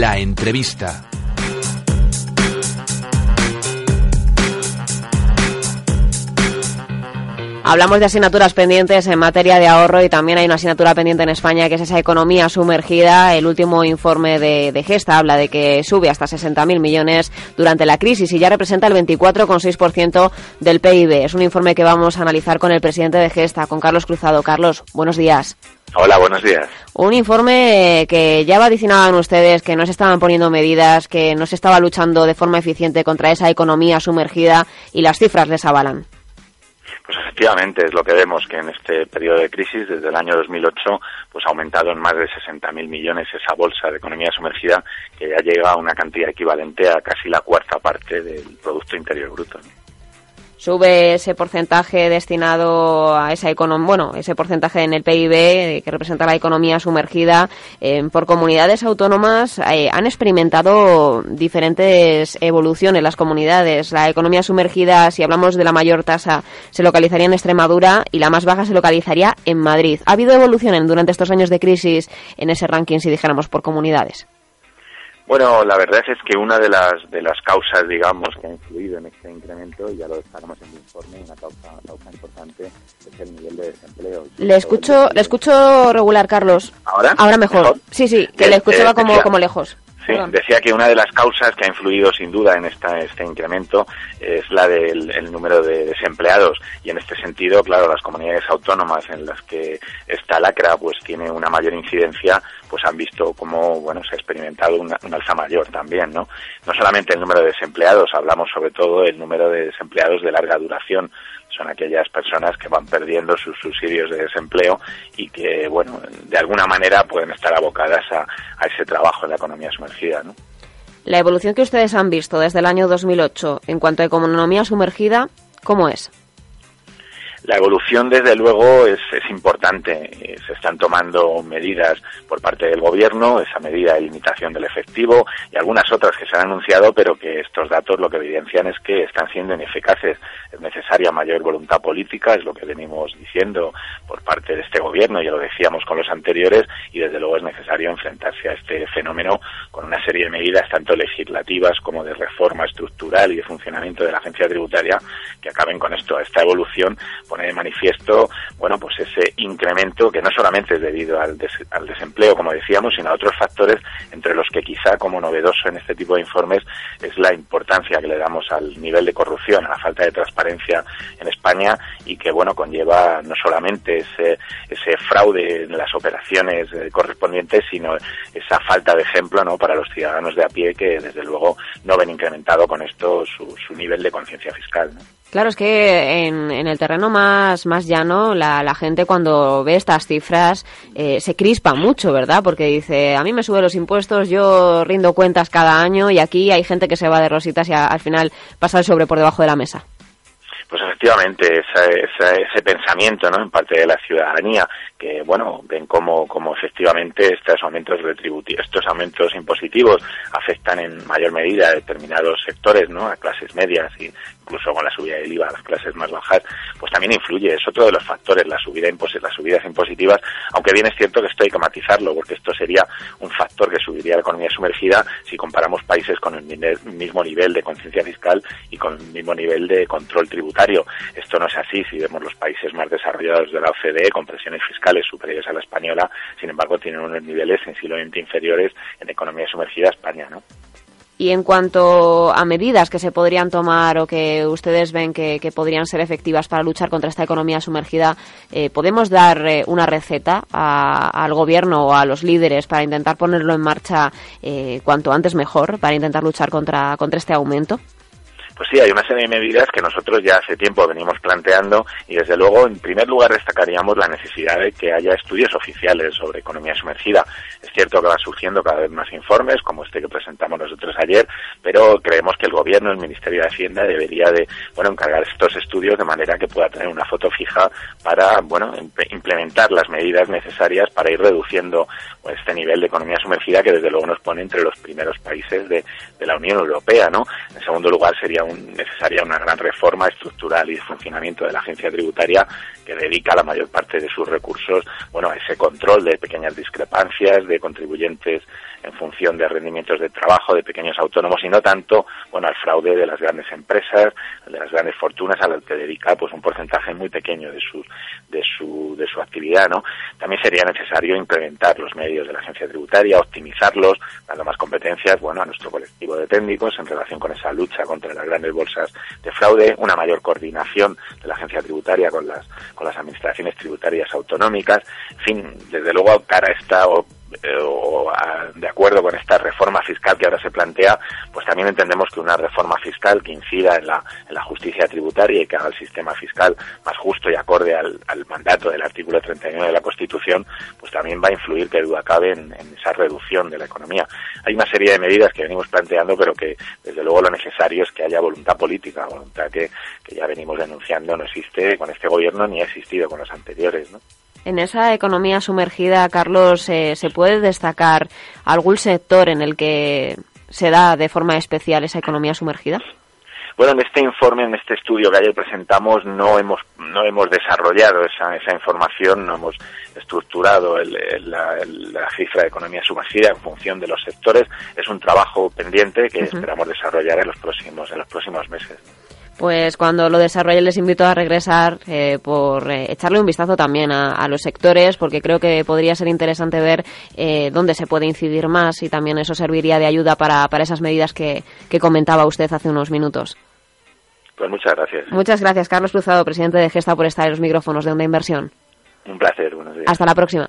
La entrevista. Hablamos de asignaturas pendientes en materia de ahorro y también hay una asignatura pendiente en España que es esa economía sumergida. El último informe de, Gesta habla de que sube hasta 60.000 millones durante la crisis y ya representa el 24,6% del PIB. Es un informe que vamos a analizar con el presidente de Gesta, con Carlos Cruzado. Carlos, buenos días. Hola, buenos días. Un informe que ya vaticinaban ustedes que no se estaban poniendo medidas, que no se estaba luchando de forma eficiente contra esa economía sumergida y las cifras les avalan. Efectivamente es lo que vemos que en este periodo de crisis, desde el año 2008, pues ha aumentado en más de 60.000 millones esa bolsa de economía sumergida que ya llega a una cantidad equivalente a casi la cuarta parte del Producto Interior Bruto sube ese porcentaje destinado a esa economía, bueno, ese porcentaje en el PIB eh, que representa la economía sumergida eh, por comunidades autónomas eh, han experimentado diferentes evoluciones las comunidades. La economía sumergida, si hablamos de la mayor tasa, se localizaría en Extremadura y la más baja se localizaría en Madrid. ¿Ha habido evolución durante estos años de crisis en ese ranking, si dijéramos, por comunidades? Bueno, la verdad es que una de las de las causas, digamos, que ha influido en este incremento, y ya lo destacamos en el informe, una causa, importante es el nivel de desempleo. Le escucho, le escucho regular, Carlos. ¿Ahora? Ahora mejor. Sí, sí, que le escuchaba como, como lejos. Sí, decía que una de las causas que ha influido sin duda en esta, este incremento es la del número de desempleados y en este sentido, claro, las comunidades autónomas en las que esta lacra pues tiene una mayor incidencia, pues han visto cómo bueno se ha experimentado un alza mayor también, ¿no? No solamente el número de desempleados, hablamos sobre todo del número de desempleados de larga duración, son aquellas personas que van perdiendo sus subsidios de desempleo y que, bueno, de alguna manera pueden estar abocadas a, ese trabajo en la economía sumergida, ¿no? La evolución que ustedes han visto desde el año 2008 en cuanto a economía sumergida, ¿cómo es? La evolución, desde luego, es, es, importante. Se están tomando medidas por parte del Gobierno, esa medida de limitación del efectivo y algunas otras que se han anunciado, pero que estos datos lo que evidencian es que están siendo ineficaces. Mayor voluntad política, es lo que venimos diciendo por parte de este Gobierno, ya lo decíamos con los anteriores, y desde luego es necesario enfrentarse a este fenómeno con una serie de medidas, tanto legislativas como de reforma estructural y de funcionamiento de la agencia tributaria, que acaben con esto, esta evolución pone de manifiesto, bueno, pues ese incremento que no solamente es debido al, al desempleo, como decíamos, sino a otros factores, entre los que quizá como novedoso en este tipo de informes es la importancia que le damos al nivel de corrupción, a la falta de transparencia en España y que, bueno, conlleva no solamente ese, ese fraude en las operaciones eh, correspondientes, sino esa falta de ejemplo, ¿no?, para los ciudadanos de a pie que, desde luego, no ven incrementado con esto su, su nivel de conciencia fiscal, Claro, es que en, el terreno más, más llano la, la gente cuando ve estas cifras eh, se crispa mucho, ¿verdad? Porque dice, a mí me suben los impuestos, yo rindo cuentas cada año y aquí hay gente que se va de rositas y al final pasa el sobre por debajo de la mesa. Pues efectivamente, ese pensamiento ¿no? en parte de la ciudadanía, que bueno, ven cómo, cómo efectivamente estos aumentos retributivos, estos aumentos impositivos afectan en mayor medida a determinados sectores, ¿no? a clases medias y incluso con la subida del IVA a las clases más bajas, pues también influye, es otro de los factores, la subida las subidas impositivas, aunque bien es cierto que esto hay que matizarlo, porque esto sería un factor que subiría la economía sumergida si comparamos países con el mismo nivel de conciencia fiscal y con el mismo nivel de control tributario. Esto no es así si vemos los países más desarrollados de la OCDE con presiones fiscales superiores a la española, sin embargo tienen unos niveles sensiblemente inferiores en economía sumergida a España, ¿no? Y en cuanto a medidas que se podrían tomar o que ustedes ven que, podrían ser efectivas para luchar contra esta economía sumergida, eh, ¿podemos dar eh, una receta al gobierno o a los líderes para intentar ponerlo en marcha eh, cuanto antes mejor, para intentar luchar contra, contra este aumento? Pues sí, hay una serie de medidas que nosotros ya hace tiempo venimos planteando y desde luego en primer lugar destacaríamos la necesidad de que haya estudios oficiales sobre economía sumergida. Es cierto que van surgiendo cada vez más informes como este que presentamos nosotros ayer, pero creemos que el gobierno, el Ministerio de Hacienda debería de, bueno, encargar estos estudios de manera que pueda tener una foto fija para, bueno, implementar las medidas necesarias para ir reduciendo pues, este nivel de economía sumergida que desde luego nos pone entre los primeros países de, de la Unión Europea, ¿no? En segundo lugar sería un necesaria una gran reforma estructural y de funcionamiento de la agencia tributaria que dedica la mayor parte de sus recursos bueno, a ese control de pequeñas discrepancias de contribuyentes en función de rendimientos de trabajo de pequeños autónomos y no tanto bueno al fraude de las grandes empresas de las grandes fortunas a las que dedica pues un porcentaje muy pequeño de su de su de su actividad no también sería necesario implementar los medios de la agencia tributaria optimizarlos dando más competencias bueno a nuestro colectivo de técnicos en relación con esa lucha contra las grandes bolsas de fraude una mayor coordinación de la agencia tributaria con las con las administraciones tributarias autonómicas. En fin desde luego cara a esta eh, o de acuerdo con esta reforma fiscal que ahora se plantea, pues también entendemos que una reforma fiscal que incida en la, en la justicia tributaria y que haga el sistema fiscal más justo y acorde al, mandato del artículo 39 de la Constitución, pues también va a influir, que duda cabe, en, esa reducción de la economía. Hay una serie de medidas que venimos planteando, pero que desde luego lo necesario es que haya voluntad política, voluntad que, que ya venimos denunciando no existe con este gobierno ni ha existido con los anteriores, ¿no? En esa economía sumergida, Carlos, eh, ¿se puede destacar algún sector en el que se da de forma especial esa economía sumergida? Bueno, en este informe, en este estudio que ayer presentamos, no hemos no hemos desarrollado esa, esa información, no hemos estructurado la, cifra de economía sumergida en función de los sectores. Es un trabajo pendiente que esperamos desarrollar en los próximos en los próximos meses pues cuando lo desarrolle les invito a regresar eh, por eh, echarle un vistazo también a, los sectores, porque creo que podría ser interesante ver eh, dónde se puede incidir más y también eso serviría de ayuda para, para esas medidas que, que comentaba usted hace unos minutos. Pues muchas gracias. Muchas gracias, Carlos Cruzado, presidente de Gesta, por estar en los micrófonos de Onda Inversión. Un placer, buenos días. Hasta la próxima.